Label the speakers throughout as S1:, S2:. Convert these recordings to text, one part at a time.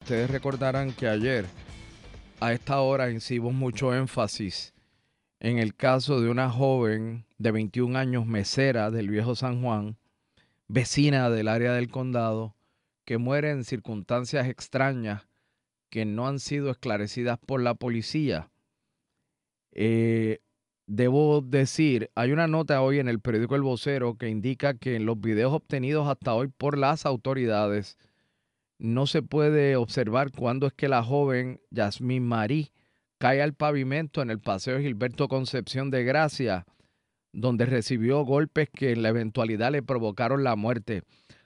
S1: Ustedes recordarán que ayer, a esta hora, hicimos mucho énfasis en el caso de una joven de 21 años, mesera del viejo San Juan, vecina del área del condado, que muere en circunstancias extrañas que no han sido esclarecidas por la policía. Eh, debo decir, hay una nota hoy en el periódico El Vocero que indica que en los videos obtenidos hasta hoy por las autoridades, no se puede observar cuándo es que la joven Yasmín Marí cae al pavimento en el Paseo Gilberto Concepción de Gracia, donde recibió golpes que en la eventualidad le provocaron la muerte.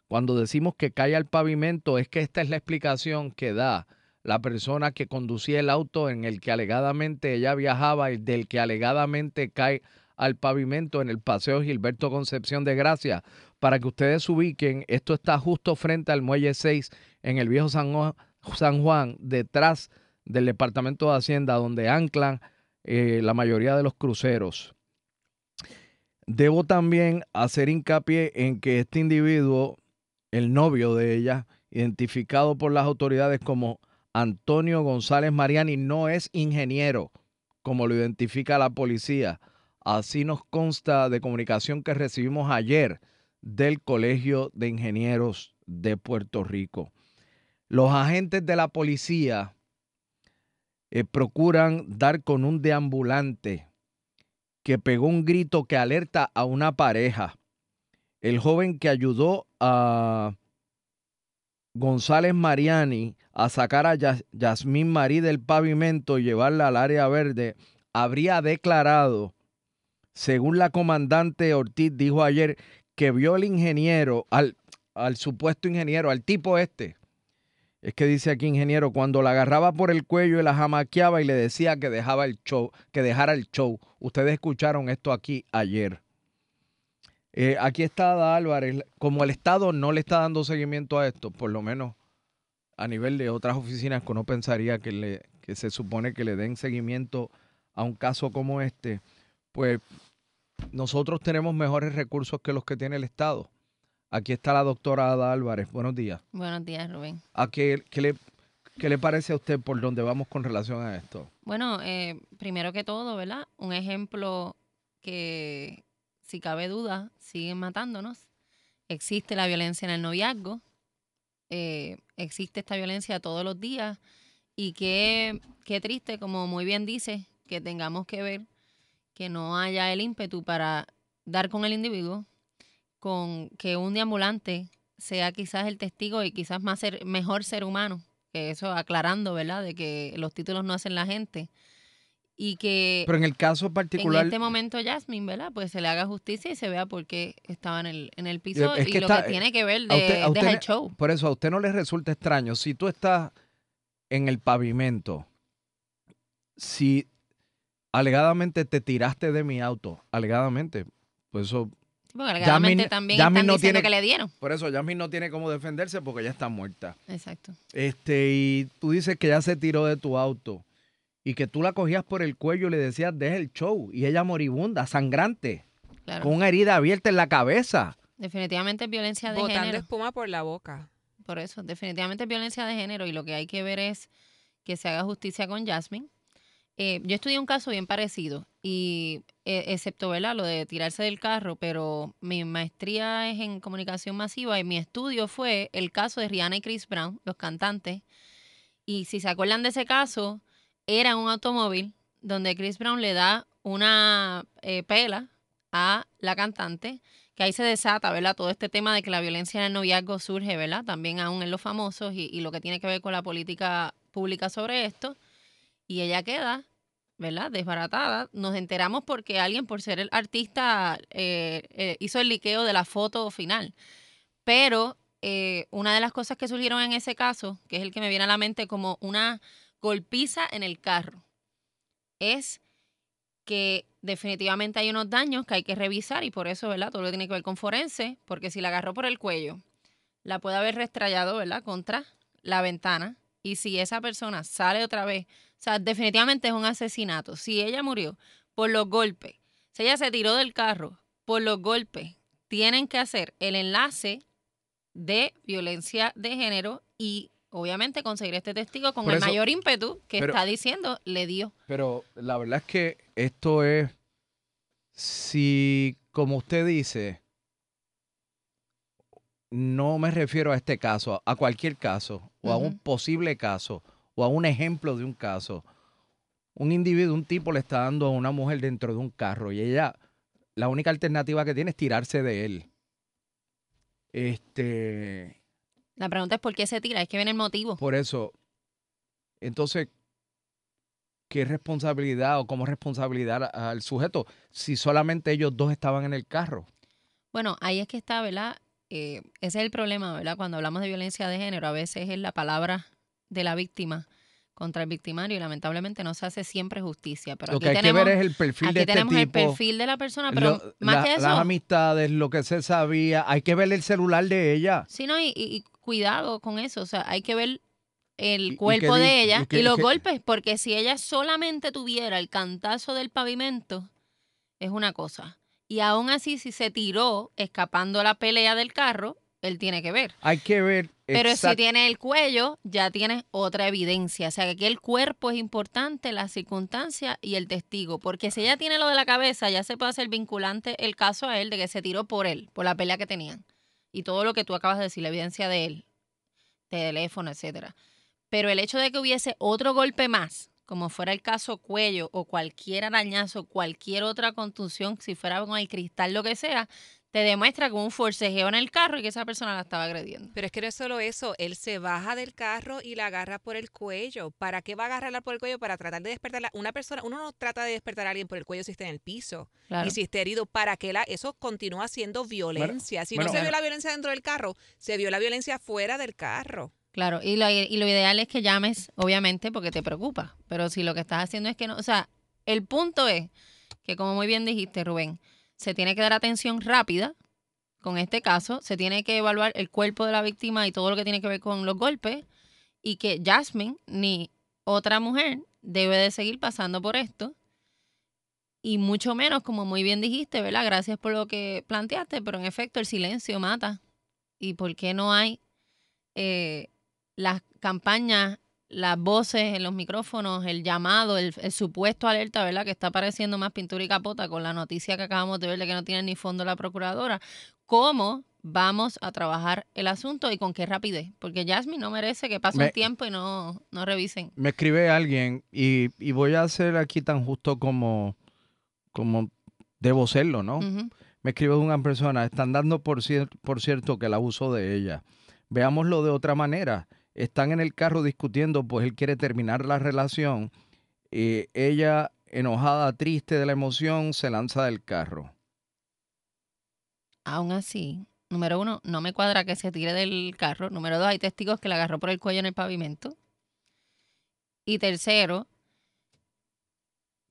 S1: Cuando decimos que cae al pavimento es que esta es la explicación que da la persona que conducía el auto en el que alegadamente ella viajaba y del que alegadamente cae al pavimento en el Paseo Gilberto Concepción de Gracia. Para que ustedes ubiquen, esto está justo frente al Muelle 6 en el viejo San Juan, detrás del Departamento de Hacienda, donde anclan eh, la mayoría de los cruceros. Debo también hacer hincapié en que este individuo, el novio de ella, identificado por las autoridades como Antonio González Mariani, no es ingeniero, como lo identifica la policía. Así nos consta de comunicación que recibimos ayer del Colegio de Ingenieros de Puerto Rico. Los agentes de la policía eh, procuran dar con un deambulante que pegó un grito que alerta a una pareja. El joven que ayudó a González Mariani a sacar a Yas Yasmín Marí del pavimento y llevarla al área verde habría declarado, según la comandante Ortiz dijo ayer, que vio al ingeniero, al, al supuesto ingeniero, al tipo este, es que dice aquí ingeniero, cuando la agarraba por el cuello y la jamaqueaba y le decía que dejaba el show, que dejara el show. Ustedes escucharon esto aquí ayer. Eh, aquí está Ada Álvarez. Como el Estado no le está dando seguimiento a esto, por lo menos a nivel de otras oficinas que uno pensaría que, le, que se supone que le den seguimiento a un caso como este, pues nosotros tenemos mejores recursos que los que tiene el Estado. Aquí está la doctora Ada Álvarez. Buenos días.
S2: Buenos días, Rubén.
S1: ¿A qué, qué le, qué le parece a usted por dónde vamos con relación a esto?
S2: Bueno, eh, primero que todo, ¿verdad? Un ejemplo que, si cabe duda, siguen matándonos. Existe la violencia en el noviazgo. Eh, existe esta violencia todos los días. Y qué, qué triste, como muy bien dice, que tengamos que ver que no haya el ímpetu para dar con el individuo, con que un deambulante sea quizás el testigo y quizás más ser, mejor ser humano, que eso aclarando, ¿verdad? De que los títulos no hacen la gente. y que
S1: Pero en el caso
S2: en
S1: particular,
S2: este momento Jasmine, ¿verdad? Pues se le haga justicia y se vea por qué estaba en el, en el piso
S1: es
S2: y lo que tiene que ver
S1: a usted-
S2: de,
S1: a usted
S2: deja el show.
S1: por eso a usted no le resulta extraño, si tú estás en el pavimento, si alegadamente te tiraste de mi auto, alegadamente, pues eso,
S2: Porque alegadamente
S1: Jasmine-
S2: también
S1: Jasmine
S2: están
S1: no
S2: diciendo
S1: tiene-
S2: que le dieron.
S1: por eso Yasmin no tiene cómo defenderse porque ya está muerta.
S2: Exacto.
S1: Este, y tú dices que ella se tiró de tu auto y que tú la cogías por el cuello y le decías, deja el show. Y ella moribunda, sangrante,
S2: Claro.
S1: con una herida abierta en la cabeza.
S2: Definitivamente es violencia de
S3: Botando
S2: género.
S3: espuma por la boca.
S2: Por eso, definitivamente es violencia de género y lo que hay que ver es que se haga justicia con Jasmine. Eh, yo estudié un caso bien parecido y eh, excepto ¿verdad? lo de tirarse del carro, pero mi maestría es en comunicación masiva y mi estudio fue el caso de Rihanna y Chris Brown, los cantantes. Y si se acuerdan de ese caso, era un automóvil donde Chris Brown le da una eh, pela a la cantante, que ahí se desata, ¿verdad? Todo este tema de que la violencia en el noviazgo surge, ¿verdad? También aún en los famosos y, y lo que tiene que ver con la política pública sobre esto. Y ella queda, ¿verdad? Desbaratada. Nos enteramos porque alguien, por ser el artista, eh, eh, hizo el liqueo de la foto final. Pero eh, una de las cosas que surgieron en ese caso, que es el que me viene a la mente como una golpiza en el carro, es que definitivamente hay unos daños que hay que revisar y por eso, ¿verdad? Todo lo que tiene que ver con forense, porque si la agarró por el cuello, la puede haber restrayado, ¿verdad? Contra la ventana. Y si esa persona sale otra vez, o sea, definitivamente es un asesinato. Si ella murió por los golpes, si ella se tiró del carro por los golpes, tienen que hacer el enlace de violencia de género y obviamente conseguir este testigo con
S1: Por
S2: el
S1: eso-
S2: mayor ímpetu que
S1: pero-
S2: está diciendo le dio.
S1: Pero la verdad es que esto es, si, como usted dice, no me refiero a este caso, a cualquier caso, o a un posible caso, o a un ejemplo de un caso. Un individuo, un tipo le está dando a una mujer dentro de un carro y ella, la única alternativa que tiene es tirarse de él. Este,
S2: La pregunta es por qué se tira, es que viene el motivo.
S1: por eso, entonces, ¿qué responsabilidad o cómo responsabilidad al sujeto si solamente ellos dos estaban en el carro?
S2: Bueno, ahí es que está, ¿verdad? Eh, ese es el problema, ¿verdad? Cuando hablamos de violencia de género, a veces es la palabra de la víctima contra el victimario y lamentablemente no se hace siempre justicia. Pero
S1: Lo
S2: aquí
S1: que hay que
S2: tenemos,
S1: ver es el perfil
S2: aquí
S1: de este
S2: tenemos el
S1: tipo,
S2: perfil de la persona, pero
S1: lo-
S2: más
S1: la-
S2: que eso,
S1: las amistades, lo que se sabía, hay que ver el celular de ella.
S2: sí, no, y, y- y cuidado con eso, o sea, hay que ver
S1: ¿Y-
S2: el cuerpo de ella
S1: y
S2: los golpes, porque si ella solamente tuviera el cantazo del pavimento, es una cosa. Y aún así, si se tiró escapando la pelea del carro, él tiene que ver.
S1: Hay que ver
S2: Pero si tiene el cuello, ya tienes otra evidencia. O sea, que aquí el cuerpo es importante, la circunstancia y el testigo. Porque si ella tiene lo de la cabeza, ya se puede hacer vinculante el caso a él de que se tiró por él, por la pelea que tenían. Y todo lo que tú acabas de decir, la evidencia de él, teléfono, etcétera. Pero el hecho de que hubiese otro golpe más, como fuera el caso cuello o cualquier arañazo, cualquier otra contusión, si fuera con el cristal, lo que sea, te demuestra que hubo un forcejeo en el carro y que esa persona la estaba agrediendo.
S3: Pero es que no es solo eso, él se baja del carro y la agarra por el cuello. ¿Para qué va a agarrarla por el cuello? Para tratar de despertarla. Una persona, uno no trata de despertar a alguien por el cuello si está en el piso
S2: Claro.
S3: y si está herido. ¿Para qué la, eso continúa siendo violencia? si
S1: bueno,
S3: no se vio la violencia dentro del carro, se vio la violencia fuera del carro.
S2: Claro, y lo, ideal es que llames, obviamente, porque te preocupa. Pero si lo que estás haciendo es que no, o sea, el punto es que, como muy bien dijiste, Rubén, se tiene que dar atención rápida con este caso, se tiene que evaluar el cuerpo de la víctima y todo lo que tiene que ver con los golpes, y que Jasmine ni otra mujer debe de seguir pasando por esto. Y mucho menos, como muy bien dijiste, ¿verdad? Gracias por lo que planteaste, pero en efecto el silencio mata. ¿Y por qué no hay eh, las campañas, las voces en los micrófonos, el llamado, el, el supuesto alerta, ¿verdad? Que está apareciendo más pintura y capota con la noticia que acabamos de ver de que no tiene ni fondo la procuradora. ¿Cómo vamos a trabajar el asunto y con qué rapidez? Porque Jasmine no merece que pase
S1: Me-
S2: un tiempo y no, no revisen.
S1: Me escribe alguien y, y voy a ser aquí tan justo como, como debo serlo, ¿no? Me escribe una persona, están dando por, cier- por cierto que el abuso de ella. Veámoslo de otra manera. Están en el carro discutiendo, pues él quiere terminar la relación. eh, ella enojada, triste de la emoción, se lanza del carro.
S2: Aún así, número uno, no me cuadra que se tire del carro. Número dos, hay testigos que la agarró por el cuello en el pavimento. Y tercero,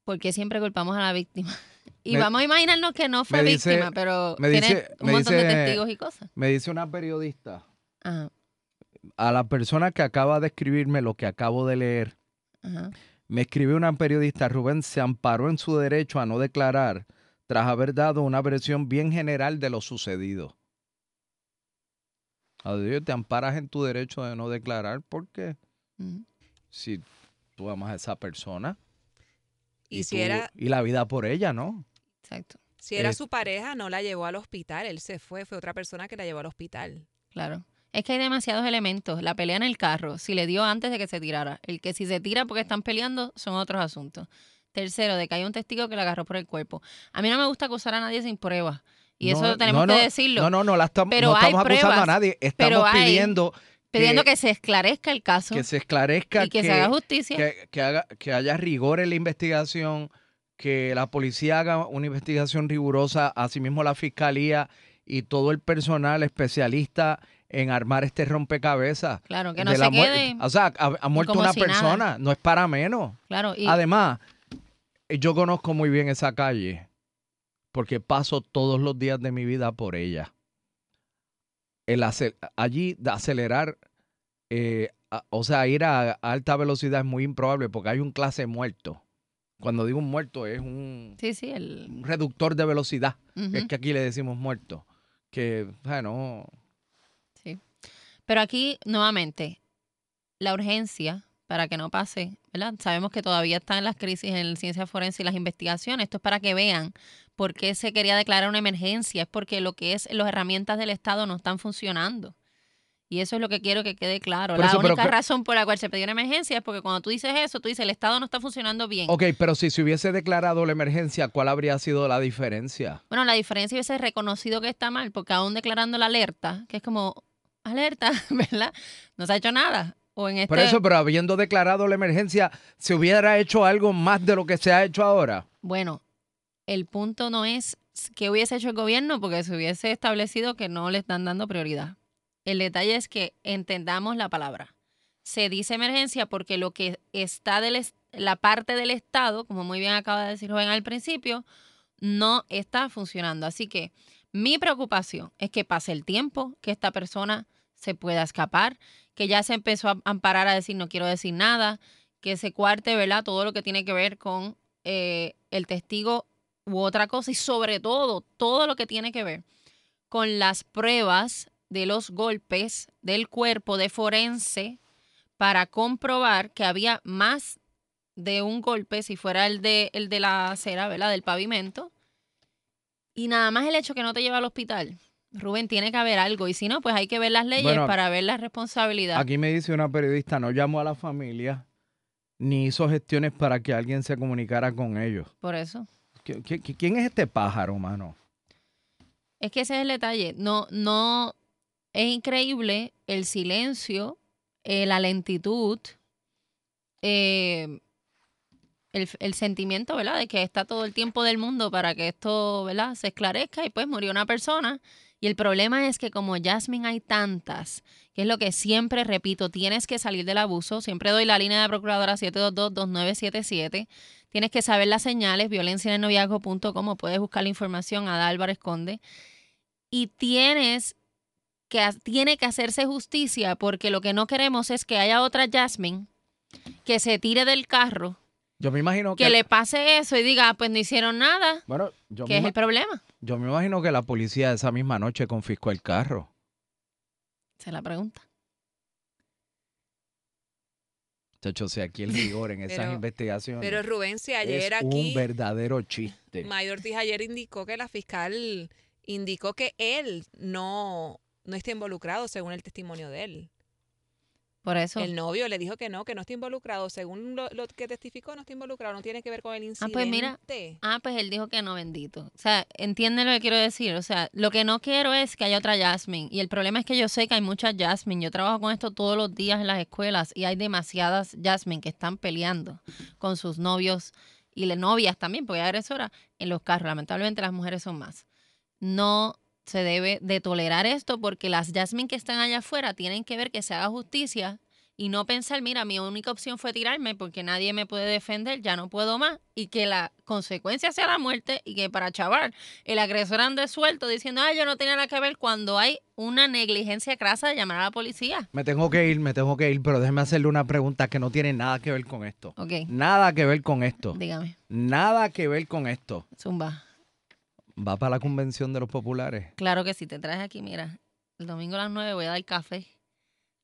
S2: porque siempre culpamos a la víctima. Y
S1: Me-
S2: vamos a imaginarnos que no fue
S1: dice-
S2: víctima, pero
S1: me
S2: tiene
S1: dice-
S2: un
S1: me
S2: montón de testigos y cosas.
S1: Me dice una periodista,
S2: Ajá,
S1: a la persona que acaba de escribirme lo que acabo de leer,
S2: ajá.
S1: me escribe una periodista, Rubén se amparó en su derecho a no declarar tras haber dado una versión bien general de lo sucedido. Adiós, te amparas en tu derecho de no declarar porque si tú amas a esa persona
S3: Y, si
S1: tú-
S3: era,
S1: y la vida por ella, ¿no?
S2: Exacto,
S3: si era
S1: eh,
S3: su pareja, no la llevó al hospital. Él se fue, fue otra persona que la llevó al hospital.
S2: claro. Es que hay demasiados elementos. La pelea en el carro, si le dio antes de que se tirara. El que si se tira porque están peleando son otros asuntos. Tercero, de que hay un testigo que la agarró por el cuerpo. A mí no me gusta acusar a nadie sin pruebas. Y eso tenemos
S1: no,
S2: que decirlo.
S1: No, no, no, la estamos,
S2: Pero
S1: no estamos acusando a nadie. Estamos
S2: hay-
S1: pidiendo
S2: pidiendo que se esclarezca el caso
S1: que se esclarezca
S2: y que, se haga justicia.
S1: que, que haga, que haya rigor en la investigación, que la policía haga una investigación rigurosa, asimismo la fiscalía y todo el personal especialista en armar este rompecabezas.
S2: Claro, que no
S1: de
S2: se
S1: la
S2: quede
S1: O sea, ha, ha muerto una
S2: si nada.
S1: persona, no es para menos.
S2: Claro, y
S1: Además, yo conozco muy bien esa calle porque paso todos los días de mi vida por ella. El ace- allí acelerar, eh, a- o sea, ir a, a alta velocidad es muy improbable porque hay un clase muerto. Cuando digo un muerto es un,
S2: sí, sí, el
S1: un reductor de velocidad. Es que aquí le decimos muerto. Que, bueno.
S2: Pero aquí, nuevamente, la urgencia para que no pase, ¿verdad? Sabemos que todavía están las crisis en ciencia forense y las investigaciones. Esto es para que vean por qué se quería declarar una emergencia. Es porque lo que es las herramientas del Estado no están funcionando. Y eso es lo que quiero que quede claro.
S1: Por
S2: la
S1: eso,
S2: única razón por la cual se pidió una emergencia es porque cuando tú dices eso, tú dices el Estado no está funcionando bien.
S1: ok, pero si se hubiese declarado la emergencia, ¿cuál habría sido la diferencia?
S2: Bueno, la diferencia hubiese reconocido que está mal, porque aún declarando la alerta, que es como alerta, ¿verdad? No se ha hecho nada. O en este,
S1: Por eso, pero habiendo declarado la emergencia, ¿se hubiera hecho algo más de lo que se ha hecho ahora?
S2: Bueno, el punto no es qué hubiese hecho el gobierno, porque se hubiese establecido que no le están dando prioridad. El detalle es que entendamos la palabra. Se dice emergencia porque lo que está del est- la parte del Estado, como muy bien acaba de decir Rubén al principio, no está funcionando. Así que mi preocupación es que pase el tiempo, que esta persona se pueda escapar, que ya se empezó a amparar a decir no quiero decir nada, que se cuarte, ¿verdad? Todo lo que tiene que ver con eh, el testigo u otra cosa y sobre todo, todo lo que tiene que ver con las pruebas de los golpes del cuerpo de forense para comprobar que había más de un golpe, si fuera el de, el de la acera, ¿verdad? Del pavimento. Y nada más el hecho que no te lleva al hospital. Rubén, tiene que haber algo. Y si no, pues hay que ver las leyes
S1: Bueno,
S2: para ver la responsabilidad.
S1: Aquí me dice una periodista, no llamó a la familia ni hizo gestiones para que alguien se comunicara con ellos.
S2: Por eso.
S1: ¿Qui- qui- ¿Quién es este pájaro, mano?
S2: Es que ese es el detalle. No, no, es increíble el silencio, eh, la lentitud, eh, el, sentimiento, ¿verdad? De que está todo el tiempo del mundo para que esto, ¿verdad? Se esclarezca y pues murió una persona. Y el problema es que como Jasmine hay tantas, que es lo que siempre repito, tienes que salir del abuso. Siempre doy la línea de procuradora 722-2977. Tienes que saber las señales, violencia en el o puedes buscar la información a Álvarez Conde. Y tienes que, tiene que hacerse justicia porque lo que no queremos es que haya otra Jasmine que se tire del carro,
S1: Yo me imagino que...
S2: que le pase eso y diga, "Ah, pues no hicieron nada,
S1: Bueno, yo me,
S2: es el problema.
S1: yo me imagino que la policía esa misma noche confiscó el carro.
S2: Esa es la pregunta.
S1: Chacho, sea, aquí el rigor en esas
S3: Pero-
S1: investigaciones
S3: Pero Rubén, si ayer
S1: es
S3: aquí,
S1: un verdadero chiste.
S3: Mayor Ortiz ayer indicó que la fiscal indicó que él no, no está involucrado según el testimonio de él.
S2: Por eso.
S3: El novio le dijo que no, que no está involucrado. Según lo, lo que testificó, no está involucrado, no tiene que ver con el
S2: Ah,
S3: incidente.
S2: pues mira. Ah, pues él dijo que no, bendito. O sea, entiende lo que quiero decir. O sea, lo que no quiero es que haya otra Jasmine. Y el problema es que yo sé que hay muchas Jasmine. Yo trabajo con esto todos los días en las escuelas y hay demasiadas Jasmine que están peleando con sus novios y las novias también, porque hay agresoras, en los carros. Lamentablemente las mujeres son más. No se debe de tolerar esto porque las Jasmine que están allá afuera tienen que ver que se haga justicia y no pensar, mira, mi única opción fue tirarme porque nadie me puede defender, ya no puedo más, y que la consecuencia sea la muerte y que para chaval el agresor ande suelto diciendo, ah, yo no tenía nada que ver cuando hay una negligencia crasa de llamar a la policía.
S1: Me tengo que ir, me tengo que ir, pero déjeme hacerle una pregunta que no tiene nada que ver con esto.
S2: Ok.
S1: Nada que ver con esto.
S2: Dígame.
S1: Nada que ver con esto.
S2: Zumba.
S1: ¿Va para la convención de los populares?
S2: Claro que sí, te traes aquí, mira. El domingo a las 9 voy a dar café.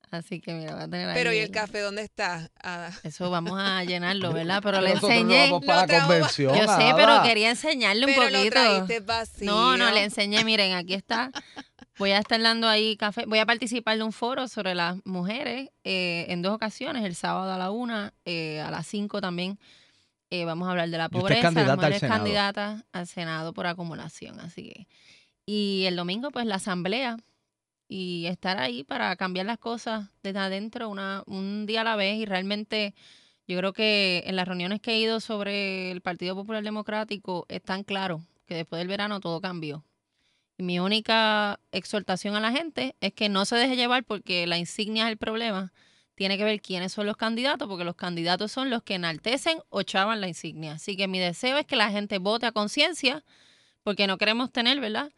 S2: Así que mira, voy a tener
S3: Pero
S2: ahí
S3: ¿y el café dónde está? Ada?
S2: Eso vamos a llenarlo, ¿verdad? Pero le
S1: Nosotros no
S2: enseñé.
S1: vamos para la convención.
S2: Yo sé,
S1: Ada.
S2: pero quería enseñarle un
S3: Pero
S2: poquito.
S3: vacío.
S2: No, no, le enseñé, miren, aquí está. Voy a estar dando ahí café. Voy a participar de un foro sobre las mujeres eh, en dos ocasiones, el sábado a la una, eh, a las cinco también. Eh, vamos a hablar de la
S1: Y
S2: pobreza, las
S1: candidata al
S2: mujeres
S1: Senado.
S2: candidatas al Senado por acumulación. Así que. Y el domingo, pues la asamblea. Y estar ahí para cambiar las cosas desde adentro, una, un día a la vez. Y realmente yo creo que en las reuniones que he ido sobre el Partido Popular Democrático es tan claro que después del verano todo cambió. Y mi única exhortación a la gente es que no se deje llevar porque la insignia es el problema. Tiene que ver quiénes son los candidatos, porque los candidatos son los que enaltecen o chavan la insignia. Así que mi deseo es que la gente vote a conciencia, porque no queremos tener, ¿verdad?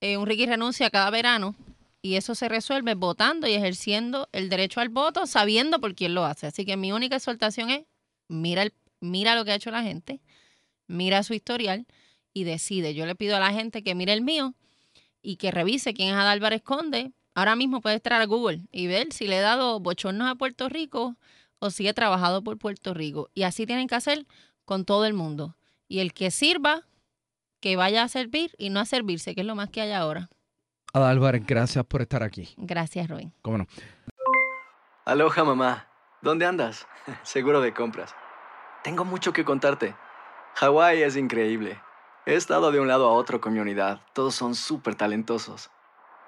S2: Eh, un Ricky renuncia cada verano y eso se resuelve votando y ejerciendo el derecho al voto, sabiendo por quién lo hace. Así que mi única exhortación es mira, el, mira lo que ha hecho la gente, mira su historial y decide. Yo le pido a la gente que mire el mío y que revise quién es Adálvarez Conde. Ahora mismo puede entrar a Google y ver si le he dado bochornos a Puerto Rico o si he trabajado por Puerto Rico. Y así tienen que hacer con todo el mundo. Y el que sirva, que vaya a servir y no a servirse, que es lo más que hay ahora.
S1: Ada Álvarez, gracias por estar aquí.
S2: Gracias, Roy.
S1: ¿Cómo no?
S4: Aloha, mamá. ¿Dónde andas? Seguro de compras. Tengo mucho que contarte. Hawái es increíble. He estado de un lado a otro con mi unidad. Todos son súper talentosos.